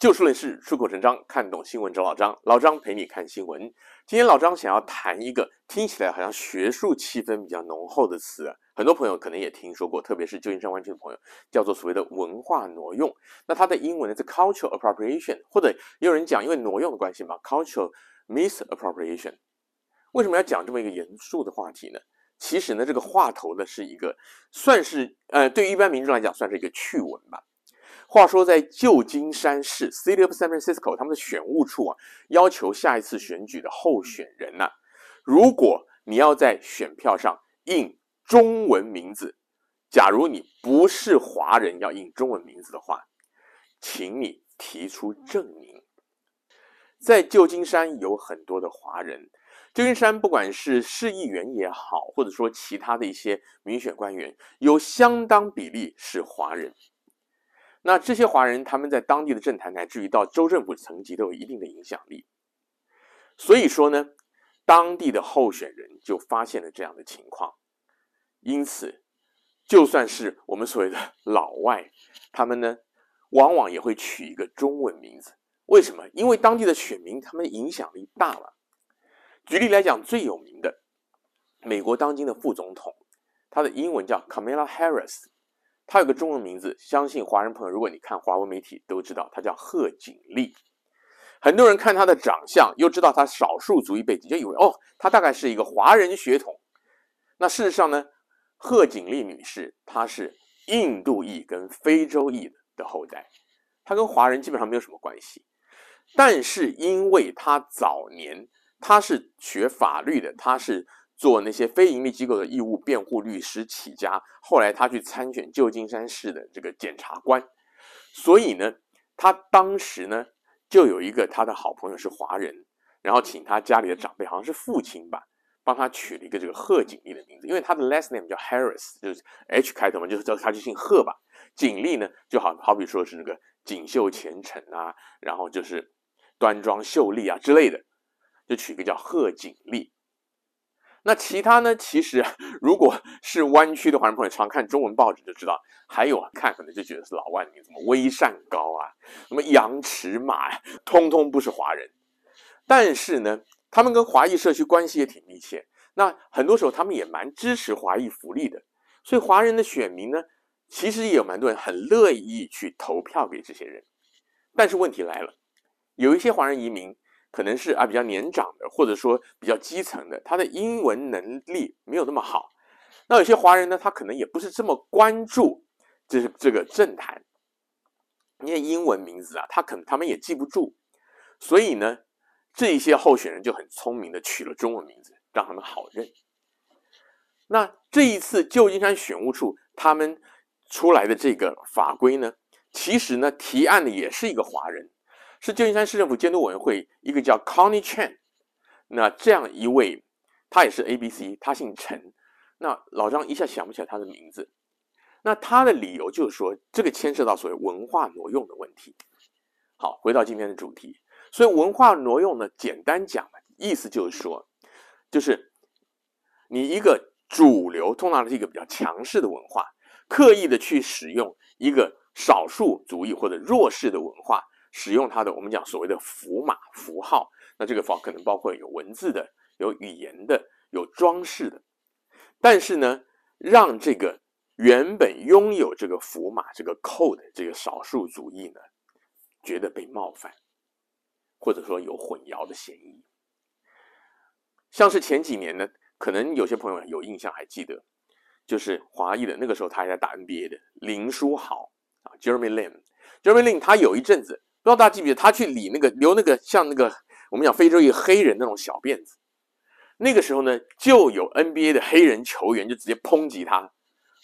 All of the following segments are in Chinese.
就事论事，出口成章，看懂新闻找老张。老张陪你看新闻。今天老张想要谈一个听起来好像学术气氛比较浓厚的词啊，很多朋友可能也听说过，特别是旧金山湾区的朋友，叫做所谓的文化挪用。那它的英文呢是 cultural appropriation，或者也有人讲，因为挪用的关系嘛，cultural misappropriation。为什么要讲这么一个严肃的话题呢？其实呢，这个话头呢是一个算是呃，对于一般民众来讲算是一个趣闻吧。话说，在旧金山市 （City of San Francisco），他们的选务处啊，要求下一次选举的候选人呐、啊，如果你要在选票上印中文名字，假如你不是华人要印中文名字的话，请你提出证明。在旧金山有很多的华人，旧金山不管是市议员也好，或者说其他的一些民选官员，有相当比例是华人。那这些华人，他们在当地的政坛，乃至于到州政府层级，都有一定的影响力。所以说呢，当地的候选人就发现了这样的情况。因此，就算是我们所谓的老外，他们呢，往往也会取一个中文名字。为什么？因为当地的选民，他们影响力大了。举例来讲，最有名的美国当今的副总统，他的英文叫 Kamala Harris。他有个中文名字，相信华人朋友，如果你看华文媒体都知道，他叫贺锦丽。很多人看他的长相，又知道他少数族裔背景，就以为哦，他大概是一个华人血统。那事实上呢，贺锦丽女士她是印度裔跟非洲裔的后代，她跟华人基本上没有什么关系。但是因为她早年她是学法律的，她是。做那些非营利机构的义务辩护律师起家，后来他去参选旧金山市的这个检察官，所以呢，他当时呢就有一个他的好朋友是华人，然后请他家里的长辈，好像是父亲吧，帮他取了一个这个贺锦丽的名字，因为他的 last name 叫 Harris，就是 H 开头嘛，就是叫他就姓贺吧。锦丽呢就好好比说是那个锦绣前程啊，然后就是端庄秀丽啊之类的，就取一个叫贺锦丽。那其他呢？其实 如果是湾区的华人朋友常看中文报纸就知道，还有啊看可能就觉得是老外名，什么威善高啊，什么羊驰马呀，通通不是华人。但是呢，他们跟华裔社区关系也挺密切。那很多时候他们也蛮支持华裔福利的，所以华人的选民呢，其实也有蛮多人很乐意去投票给这些人。但是问题来了，有一些华人移民。可能是啊比较年长的，或者说比较基层的，他的英文能力没有那么好。那有些华人呢，他可能也不是这么关注，这是这个政坛，因为英文名字啊，他可能他们也记不住。所以呢，这一些候选人就很聪明的取了中文名字，让他们好认。那这一次旧金山选务处他们出来的这个法规呢，其实呢提案的也是一个华人。是旧金山市政府监督委员会一个叫 Connie Chan，那这样一位，他也是 ABC，他姓陈，那老张一下想不起来他的名字，那他的理由就是说这个牵涉到所谓文化挪用的问题。好，回到今天的主题，所以文化挪用呢，简单讲意思就是说，就是你一个主流通常是一个比较强势的文化，刻意的去使用一个少数族裔或者弱势的文化。使用它的，我们讲所谓的符码符号，那这个符号可能包括有文字的、有语言的、有装饰的。但是呢，让这个原本拥有这个符码、这个 code 这个少数族裔呢，觉得被冒犯，或者说有混淆的嫌疑。像是前几年呢，可能有些朋友有印象还记得，就是华裔的那个时候他还在打 NBA 的林书豪啊，Jeremy Lin，Jeremy Lin 他有一阵子。不知道大家记不记得，他去理那个留那个像那个我们讲非洲一个黑人那种小辫子，那个时候呢，就有 NBA 的黑人球员就直接抨击他，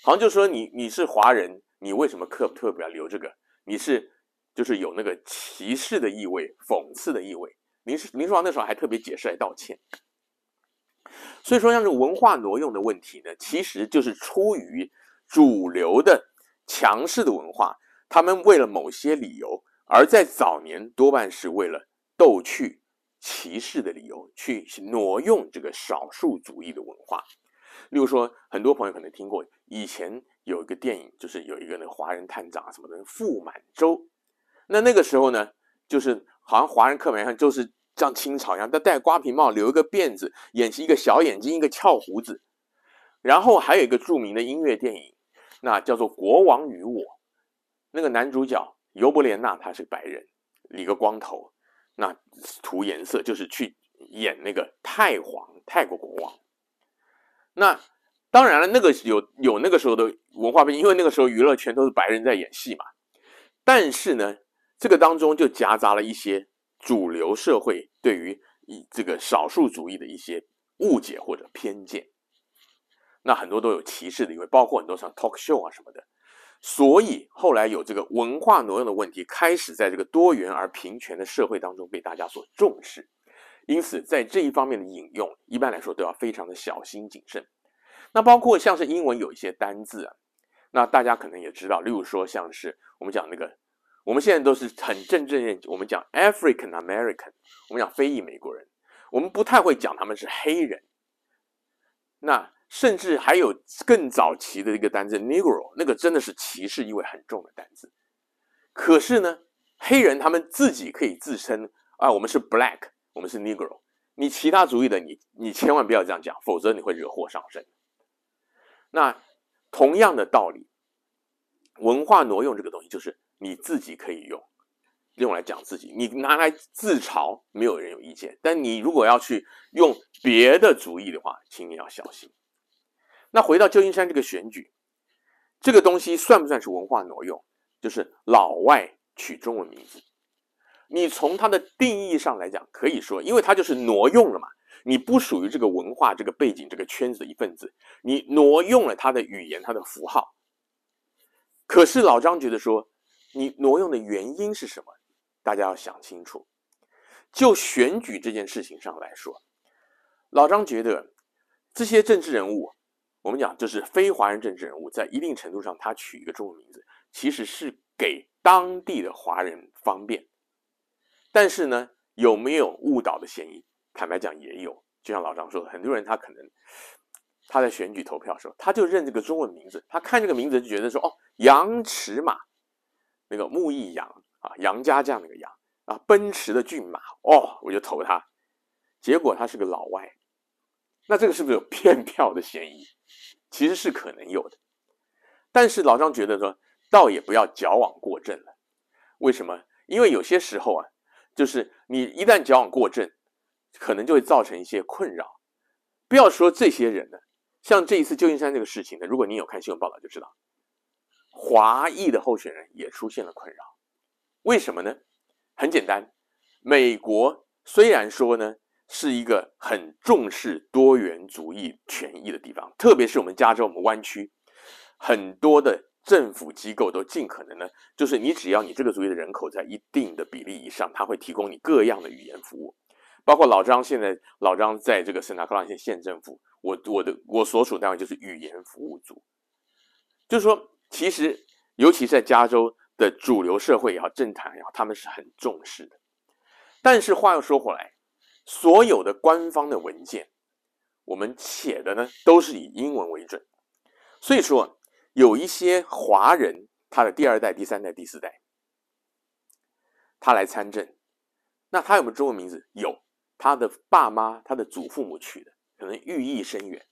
好像就说你你是华人，你为什么特特别要留这个？你是就是有那个歧视的意味、讽刺的意味。林林书豪那时候还特别解释来道歉。所以说，像这种文化挪用的问题呢，其实就是出于主流的强势的文化，他们为了某些理由。而在早年，多半是为了逗趣、歧视的理由去挪用这个少数族裔的文化。例如说，很多朋友可能听过，以前有一个电影，就是有一个那个华人探长啊什么的，傅满洲。那那个时候呢，就是好像华人刻板印象就是像清朝一样，他戴瓜皮帽，留一个辫子，演起一个小眼睛，一个翘胡子。然后还有一个著名的音乐电影，那叫做《国王与我》，那个男主角尤伯连纳他是白人，理个光头，那涂颜色就是去演那个泰皇，泰国国王。那当然了，那个有有那个时候的文化背景，因为那个时候娱乐圈都是白人在演戏嘛。但是呢，这个当中就夹杂了一些主流社会对于以这个少数族裔的一些误解或者偏见。那很多都有歧视的因为，包括很多像 talk show 啊什么的。所以后来有这个文化挪用的问题，开始在这个多元而平权的社会当中被大家所重视。因此，在这一方面的引用，一般来说都要非常的小心谨慎。那包括像是英文有一些单字啊。那大家可能也知道，例如说像是我们讲那个，我们现在都是很正正认，我们讲 African American，我们讲非裔美国人，我们不太会讲他们是黑人。那甚至还有更早期的一个单字 Negro，那个真的是歧视意味很重的单字。可是呢，黑人他们自己可以自称啊，我们是 Black，我们是 Negro。你其他族裔的你，你千万不要这样讲，否则你会惹祸上身。那。同样的道理，文化挪用这个东西，就是你自己可以用，用来讲自己，你拿来自嘲，没有人有意见。但你如果要去用别的主意的话，请你要小心。那回到旧金山这个选举，这个东西算不算是文化挪用？就是老外取中文名字，你从它的定义上来讲，可以说，因为它就是挪用了嘛。你不属于这个文化、这个背景、这个圈子的一份子，你挪用了他的语言、他的符号。可是老张觉得说，你挪用的原因是什么？大家要想清楚。就选举这件事情上来说，老张觉得这些政治人物，我们讲就是非华人政治人物，在一定程度上，他取一个中文名字，其实是给当地的华人方便。但是呢，有没有误导的嫌疑？坦白讲，也有，就像老张说的，很多人他可能他在选举投票的时候，他就认这个中文名字，他看这个名字就觉得说，哦，杨驰马，那个木易杨啊，杨家将那个杨啊，奔驰的骏马，哦，我就投他。结果他是个老外，那这个是不是有 骗票的嫌疑？其实是可能有的，但是老张觉得说，倒也不要矫枉过正了。为什么？因为有些时候啊，就是你一旦矫枉过正。可能就会造成一些困扰。不要说这些人呢，像这一次旧金山这个事情呢，如果你有看新闻报道就知道，华裔的候选人也出现了困扰。为什么呢？很简单，美国虽然说呢是一个很重视多元主义权益的地方，特别是我们加州我们湾区，很多的政府机构都尽可能呢，就是你只要你这个族裔的人口在一定的比例以上，他会提供你各样的语言服务。包括老张，现在老张在这个圣塔克拉县县政府，我我的我所属单位就是语言服务组，就是说，其实尤其在加州的主流社会也好，政坛也好，他们是很重视的。但是话又说回来，所有的官方的文件，我们写的呢都是以英文为准，所以说有一些华人，他的第二代、第三代、第四代，他来参政，那他有没有中文名字？有。他的爸妈、他的祖父母取的，可能寓意深远。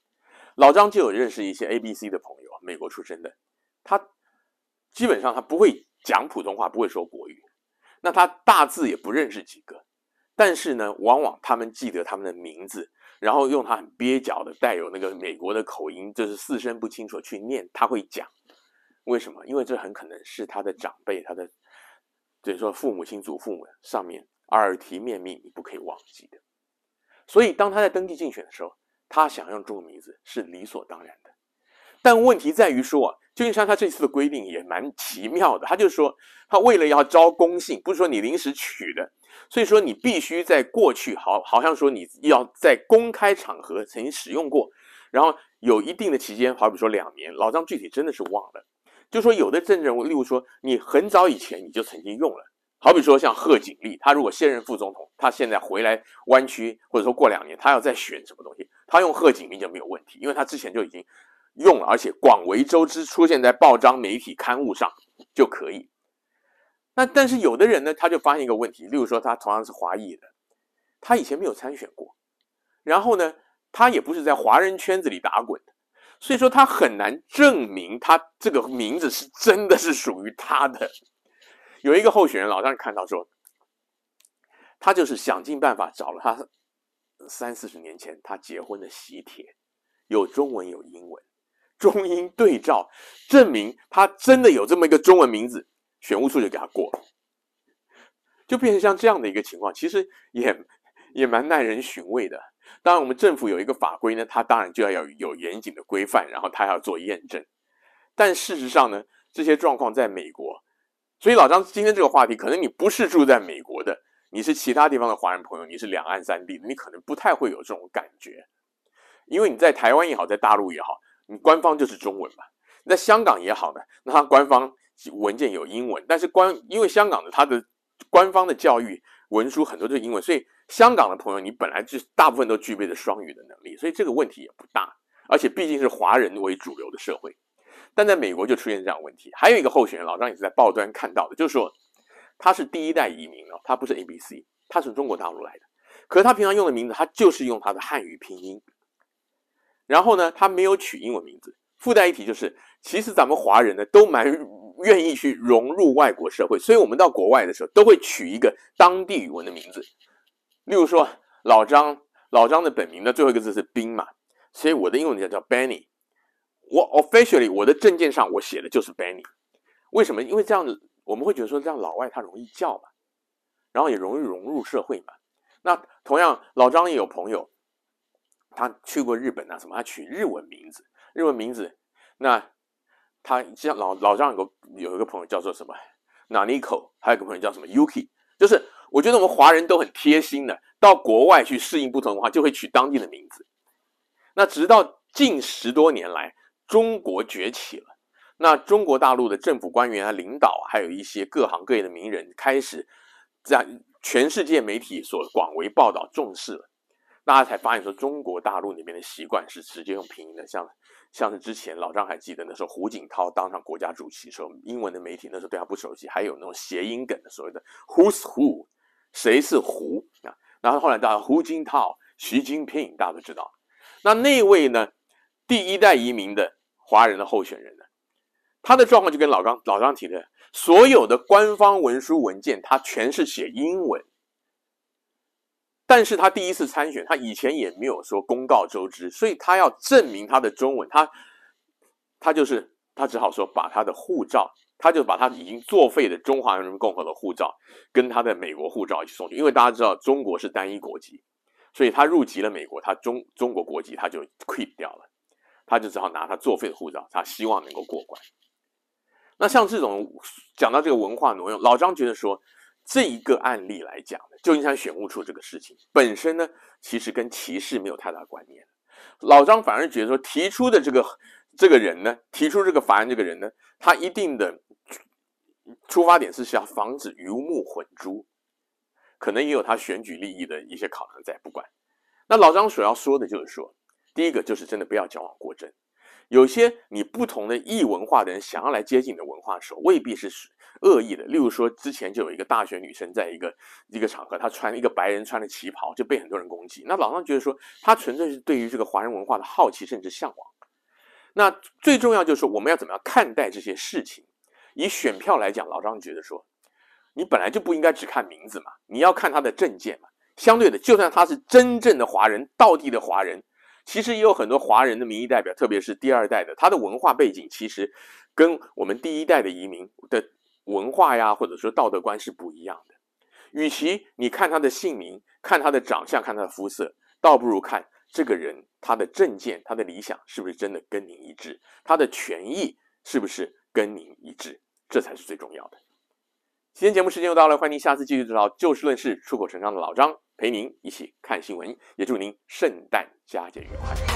老张就有认识一些 ABC 的朋友，美国出生的，他基本上他不会讲普通话，不会说国语，那他大字也不认识几个，但是呢，往往他们记得他们的名字，然后用他很蹩脚的、带有那个美国的口音，就是四声不清楚去念，他会讲。为什么？因为这很可能是他的长辈，他的，就是说父母亲、祖父母上面。耳提面命，你不可以忘记的。所以，当他在登记竞选的时候，他想用中文名字是理所当然的。但问题在于说啊，旧金山他这次的规定也蛮奇妙的。他就说，他为了要招公信，不是说你临时取的，所以说你必须在过去好，好像说你要在公开场合曾经使用过，然后有一定的期间，好比说两年。老张具体真的是忘了，就说有的政治人物，例如说你很早以前你就曾经用了。好比说像贺锦丽，他如果现任副总统，他现在回来湾区，或者说过两年，他要再选什么东西，他用贺锦丽就没有问题，因为他之前就已经用，而且广为周知，出现在报章、媒体、刊物上就可以。那但是有的人呢，他就发现一个问题，例如说他同样是华裔的，他以前没有参选过，然后呢，他也不是在华人圈子里打滚的，所以说他很难证明他这个名字是真的是属于他的。有一个候选人，老张看到说，他就是想尽办法找了他三四十年前他结婚的喜帖，有中文有英文，中英对照，证明他真的有这么一个中文名字。选务处就给他过了，就变成像这样的一个情况，其实也也蛮耐人寻味的。当然，我们政府有一个法规呢，它当然就要有有严谨的规范，然后它要做验证。但事实上呢，这些状况在美国，所以老张今天这个话题，可能你不是住在美国的，你是其他地方的华人朋友，你是两岸三地的，你可能不太会有这种感觉，因为你在台湾也好，在大陆也好，你官方就是中文嘛。你在香港也好呢，那它官方。文件有英文，但是官因为香港的它的官方的教育文书很多都是英文，所以香港的朋友你本来就大部分都具备着双语的能力，所以这个问题也不大。而且毕竟是华人为主流的社会，但在美国就出现这样问题。还有一个候选人，老张也是在报端看到的，就是说他是第一代移民哦，他不是 ABC，他是中国大陆来的，可是他平常用的名字他就是用他的汉语拼音，然后呢，他没有取英文名字。附带一提就是，其实咱们华人呢都蛮。愿意去融入外国社会，所以我们到国外的时候都会取一个当地语文的名字。例如说，老张，老张的本名的最后一个字是彬嘛，所以我的英文名叫 Benny。我 officially 我的证件上我写的就是 Benny。为什么？因为这样子我们会觉得说这样老外他容易叫嘛，然后也容易融入社会嘛。那同样，老张也有朋友，他去过日本啊什么，他取日文名字，日文名字那。他像老老张有个有一个朋友叫做什么 Naniko，还有一个朋友叫什么 Yuki，就是我觉得我们华人都很贴心的，到国外去适应不同的话，就会取当地的名字。那直到近十多年来，中国崛起了，那中国大陆的政府官员啊、领导，还有一些各行各业的名人，开始在全世界媒体所广为报道、重视了，大家才发现说，中国大陆那边的习惯是直接用拼音的，像。像是之前老张还记得那时候胡锦涛当上国家主席时候，英文的媒体那时候对他不熟悉，还有那种谐音梗的所谓的 Who's Who，谁是胡啊？然后后来到胡锦涛、习近平，大家都知道。那那位呢，第一代移民的华人的候选人呢，他的状况就跟老张老张提的，所有的官方文书文件，他全是写英文。但是他第一次参选，他以前也没有说公告周知，所以他要证明他的中文，他他就是他只好说把他的护照，他就把他已经作废的中华人民共和国的护照跟他的美国护照一起送去，因为大家知道中国是单一国籍，所以他入籍了美国，他中中国国籍他就 quit 掉了，他就只好拿他作废的护照，他希望能够过关。那像这种讲到这个文化挪用，老张觉得说。这一个案例来讲呢，旧金山选务处这个事情本身呢，其实跟歧视没有太大关联。老张反而觉得说，提出的这个这个人呢，提出这个法案这个人呢，他一定的出发点是想防止鱼目混珠，可能也有他选举利益的一些考量在。不管，那老张所要说的就是说，第一个就是真的不要矫枉过正。有些你不同的异文化的人想要来接近你的文化的时候，未必是恶意的。例如说，之前就有一个大学女生在一个一个场合，她穿一个白人穿的旗袍，就被很多人攻击。那老张觉得说，她纯粹是对于这个华人文化的好奇，甚至向往。那最重要就是，我们要怎么样看待这些事情？以选票来讲，老张觉得说，你本来就不应该只看名字嘛，你要看他的证件嘛。相对的，就算他是真正的华人，道地的华人。其实也有很多华人的民意代表，特别是第二代的，他的文化背景其实跟我们第一代的移民的文化呀，或者说道德观是不一样的。与其你看他的姓名、看他的长相、看他的肤色，倒不如看这个人他的政见、他的理想是不是真的跟您一致，他的权益是不是跟您一致，这才是最重要的。今天节目时间又到了，欢迎您下次继续找就事论事、出口成章的老张陪您一起看新闻，也祝您圣诞佳节愉快。